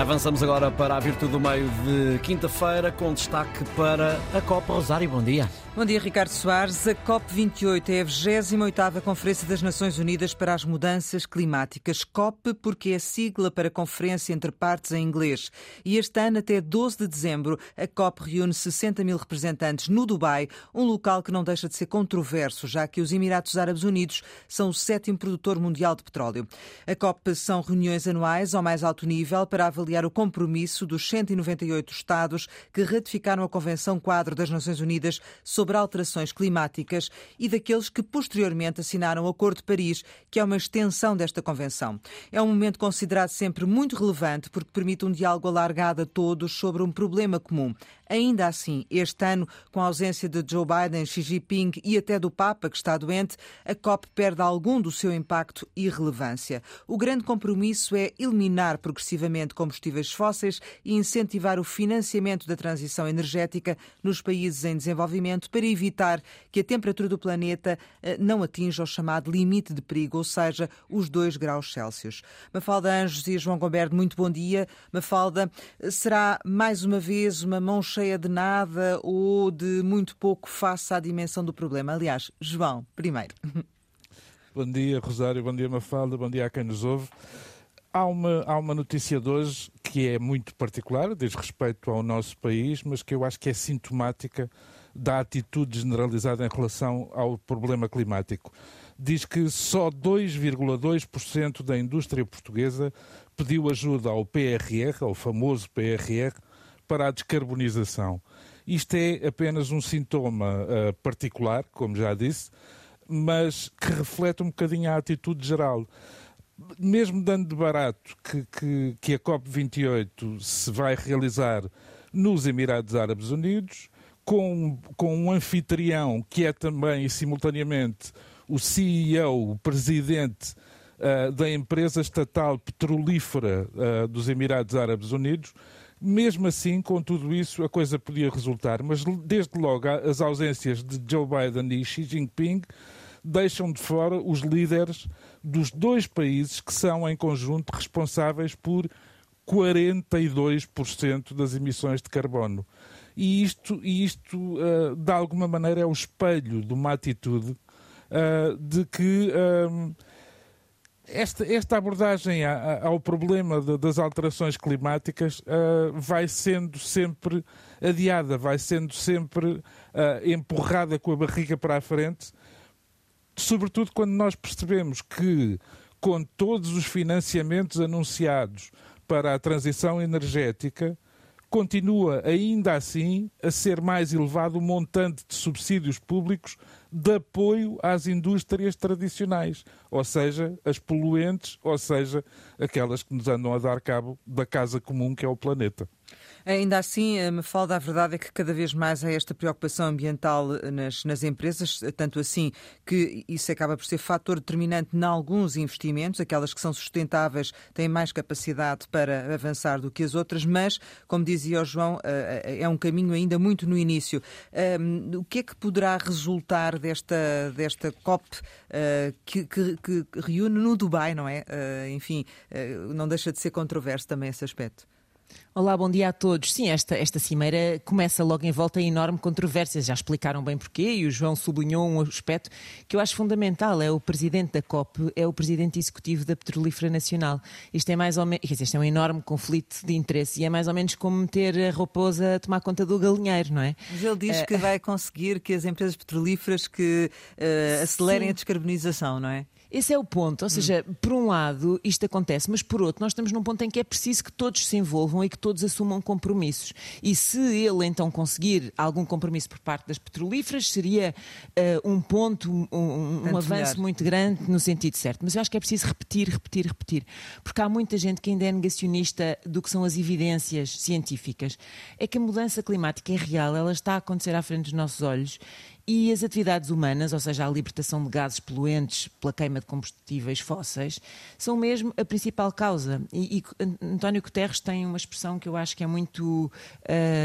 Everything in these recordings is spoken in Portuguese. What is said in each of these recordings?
Avançamos agora para a Virtude do Meio de quinta-feira, com destaque para a Copa Rosário. Bom dia. Bom dia, Ricardo Soares. A COP28 é a 28ª Conferência das Nações Unidas para as Mudanças Climáticas. COP porque é sigla para Conferência entre Partes em inglês. E este ano, até 12 de dezembro, a COP reúne 60 mil representantes no Dubai, um local que não deixa de ser controverso, já que os Emirados Árabes Unidos são o sétimo produtor mundial de petróleo. A COP são reuniões anuais ao mais alto nível para avaliar o compromisso dos 198 Estados que ratificaram a Convenção Quadro das Nações Unidas sobre sobre alterações climáticas e daqueles que posteriormente assinaram o Acordo de Paris, que é uma extensão desta convenção. É um momento considerado sempre muito relevante porque permite um diálogo alargado a todos sobre um problema comum. Ainda assim, este ano, com a ausência de Joe Biden, Xi Jinping e até do Papa, que está doente, a COP perde algum do seu impacto e relevância. O grande compromisso é eliminar progressivamente combustíveis fósseis e incentivar o financiamento da transição energética nos países em desenvolvimento para evitar que a temperatura do planeta eh, não atinja o chamado limite de perigo, ou seja, os 2 graus Celsius. Mafalda Anjos e João Gomberto, muito bom dia. Mafalda, será mais uma vez uma mão cheia de nada ou de muito pouco face à dimensão do problema? Aliás, João, primeiro. Bom dia, Rosário, bom dia, Mafalda, bom dia a quem nos ouve. Há uma, há uma notícia de hoje que é muito particular, diz respeito ao nosso país, mas que eu acho que é sintomática da atitude generalizada em relação ao problema climático. Diz que só 2,2% da indústria portuguesa pediu ajuda ao PRR, ao famoso PRR, para a descarbonização. Isto é apenas um sintoma uh, particular, como já disse, mas que reflete um bocadinho a atitude geral. Mesmo dando de barato que, que, que a COP28 se vai realizar nos Emirados Árabes Unidos, com, com um anfitrião que é também simultaneamente o CEO, o presidente uh, da empresa estatal petrolífera uh, dos Emirados Árabes Unidos. Mesmo assim, com tudo isso, a coisa podia resultar. Mas desde logo as ausências de Joe Biden e Xi Jinping deixam de fora os líderes dos dois países que são, em conjunto, responsáveis por 42% das emissões de carbono. E isto, isto uh, de alguma maneira, é o espelho de uma atitude uh, de que uh, esta, esta abordagem ao problema das alterações climáticas vai sendo sempre adiada, vai sendo sempre empurrada com a barriga para a frente, sobretudo quando nós percebemos que, com todos os financiamentos anunciados para a transição energética, continua ainda assim a ser mais elevado o montante de subsídios públicos de apoio às indústrias tradicionais, ou seja, as poluentes, ou seja, aquelas que nos andam a dar cabo da casa comum que é o planeta. Ainda assim, eh, me falta a verdade é que cada vez mais há esta preocupação ambiental eh, nas, nas empresas, eh, tanto assim que isso acaba por ser fator determinante em alguns investimentos, aquelas que são sustentáveis têm mais capacidade para avançar do que as outras, mas, como dizia o João, é um caminho ainda muito no início. O que é que poderá resultar desta, desta COP que, que, que reúne no Dubai, não é? Enfim, não deixa de ser controverso também esse aspecto. Olá, bom dia a todos. Sim, esta, esta cimeira começa logo em volta em enorme controvérsia. Já explicaram bem porquê e o João sublinhou um aspecto que eu acho fundamental. É o presidente da COP, é o presidente executivo da Petrolífera Nacional. Isto é mais ou menos, quer dizer, isto é um enorme conflito de interesse e é mais ou menos como meter a raposa a tomar conta do galinheiro, não é? Mas ele diz uh, que vai conseguir que as empresas petrolíferas que uh, acelerem sim. a descarbonização, não é? Esse é o ponto. Ou seja, hum. por um lado isto acontece, mas por outro nós estamos num ponto em que é preciso que todos se envolvam e que todos assumam compromissos. E se ele então conseguir algum compromisso por parte das petrolíferas, seria uh, um ponto, um, um avanço melhor. muito grande no sentido certo. Mas eu acho que é preciso repetir, repetir, repetir. Porque há muita gente que ainda é negacionista do que são as evidências científicas. É que a mudança climática é real, ela está a acontecer à frente dos nossos olhos E as atividades humanas, ou seja, a libertação de gases poluentes pela queima de combustíveis fósseis, são mesmo a principal causa. E, e António Guterres tem uma expressão que eu acho que é muito uh,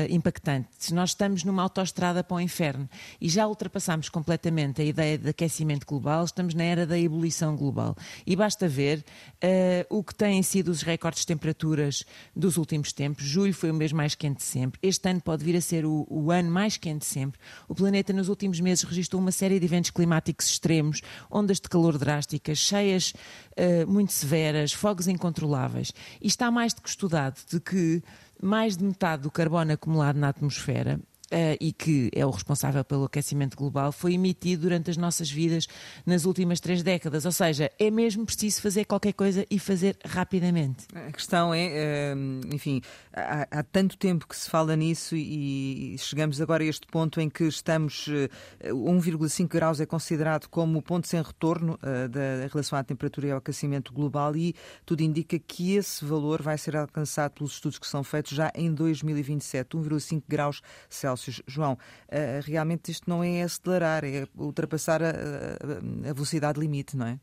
impactante. Se nós estamos numa autoestrada para o inferno e já ultrapassamos completamente a ideia de aquecimento global, estamos na era da ebulição global. E basta ver uh, o que têm sido os recordes de temperaturas dos últimos tempos. Julho foi o mês mais quente de sempre. Este ano pode vir a ser o, o ano mais quente de sempre. O planeta nos últimos últimos meses registrou uma série de eventos climáticos extremos, ondas de calor drásticas, cheias uh, muito severas, fogos incontroláveis. E está mais do que estudado de que mais de metade do carbono acumulado na atmosfera Uh, e que é o responsável pelo aquecimento global, foi emitido durante as nossas vidas nas últimas três décadas. Ou seja, é mesmo preciso fazer qualquer coisa e fazer rapidamente. A questão é, uh, enfim, há, há, tanto tempo que se fala nisso e chegamos agora a este ponto em que estamos, uh, eh, 1,5 graus é considerado como o ponto sem retorno da relação à temperatura e ao aquecimento global e tudo indica que esse valor vai ser alcançado pelos estudos que são feitos já em 2027, 1,5 graus Celsius. João, eh, realmente isto não é acelerar, é ultrapassar a, velocidade limite, não é?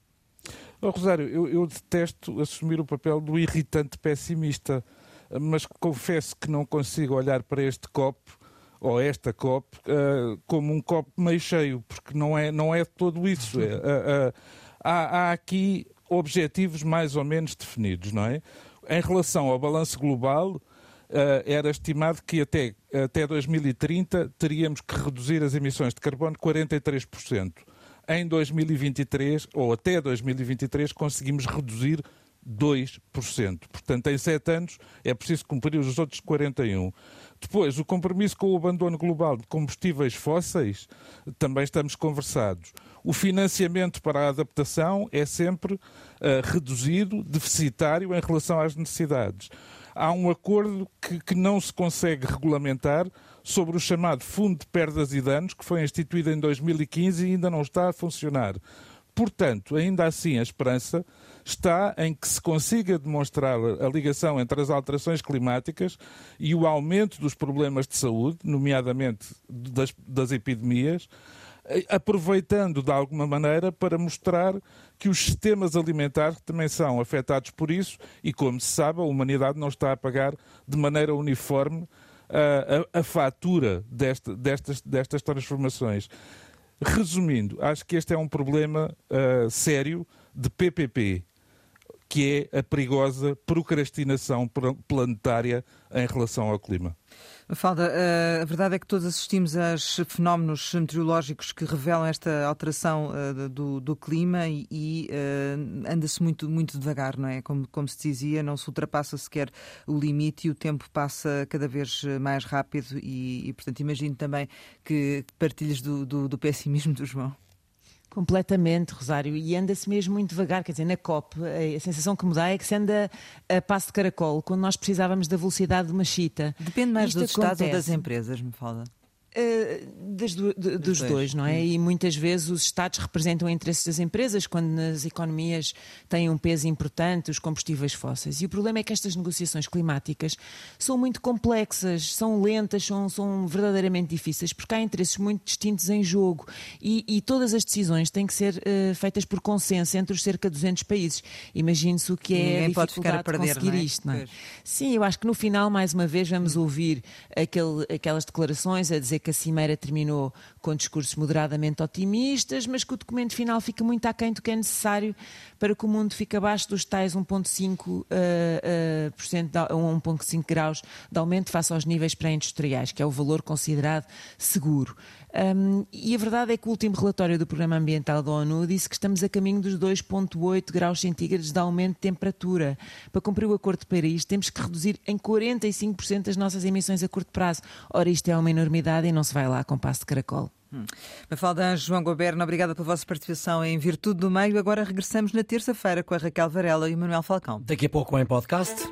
Oh, Rosário, eu, eu, detesto assumir o papel do irritante pessimista, mas confesso que não consigo olhar para este copo ou esta copo uh, como um copo meio cheio, porque não é, não é todo isso. É, uh, uh, há, há aqui objetivos mais ou menos definidos, não é? Em relação ao balanço global, era estimado que até, até 2030 teríamos que reduzir as emissões de carbono 43%. Em 2023, ou até 2023, conseguimos reduzir 2%. Portanto, em sete anos é preciso cumprir os outros 41%. Depois, o compromisso com o abandono global de combustíveis fósseis, também estamos conversados. O financiamento para a adaptação é sempre uh, reduzido, deficitário em relação às necessidades há um acordo que, que não se consegue regulamentar sobre o chamado Fundo de Perdas e Danos, que foi instituído em 2015 e ainda não está a funcionar. Portanto, ainda assim, a esperança está em que se consiga demonstrar a ligação entre as alterações climáticas e o aumento dos problemas de saúde, nomeadamente das, das epidemias, aproveitando de alguma maneira para mostrar que os sistemas alimentares também são afetados por isso e, como se sabe, a humanidade não está a pagar de maneira uniforme a, a, a fatura desta, destas, destas transformações. Resumindo, acho que este é um problema uh, sério de PPP, que é a perigosa procrastinação planetária em relação ao clima. Falda, eh, a verdade é que todos assistimos a fenómenos meteorológicos que revelam esta alteração eh, do, do clima e, e uh, anda-se muito, muito devagar, não é? Como, como se dizia, não se ultrapassa sequer o limite e o tempo passa cada vez mais rápido e, e portanto, imagino também que partilhas do, do, do pessimismo do João. Completamente, Rosário, e anda-se mesmo muito devagar, quer dizer, na COP, a sensação que me dá é que se anda a passo de caracol, quando nós precisávamos da velocidade de uma chita. Depende mais Isto dos acontece. Estados ou das empresas, me fala. Uh, das de, dos, dois. dois, não é? Hum. E muitas vezes os Estados representam interesses das empresas quando nas economias têm um peso importante os combustíveis fósseis. E o problema é que estas negociações climáticas são muito complexas, são lentas, são, são verdadeiramente difíceis, porque há interesses muito distintos em jogo e, e todas as decisões têm que ser uh, feitas por consenso entre os cerca de 200 países. Imagine-se o que é Ninguém a dificuldade a perder, de conseguir é? isto, não é? Sim, eu acho que no final, mais uma vez, vamos hum. ouvir aquele, aquelas declarações a dizer que a Cimeira terminou com discursos moderadamente otimistas, mas que o documento final fica muito aquém do que é necessário para que o mundo fique abaixo dos tais 1,5% uh, uh, 1,5 graus de aumento face aos níveis pré-industriais, que é o valor considerado seguro. Um, e a verdade é que o último relatório do Programa Ambiental da ONU disse que estamos a caminho dos 2,8 graus centígrados de aumento de temperatura. Para cumprir o Acordo de Paris, temos que reduzir em 45% as nossas emissões a curto prazo. Ora, isto é uma enormidade e não se vai lá com passo de caracol. Hum. Mafalda João Goberno, obrigada pela vossa participação em Virtude do Meio. Agora regressamos na terça-feira com a Raquel Varela e o Manuel Falcão. Daqui a pouco em podcast.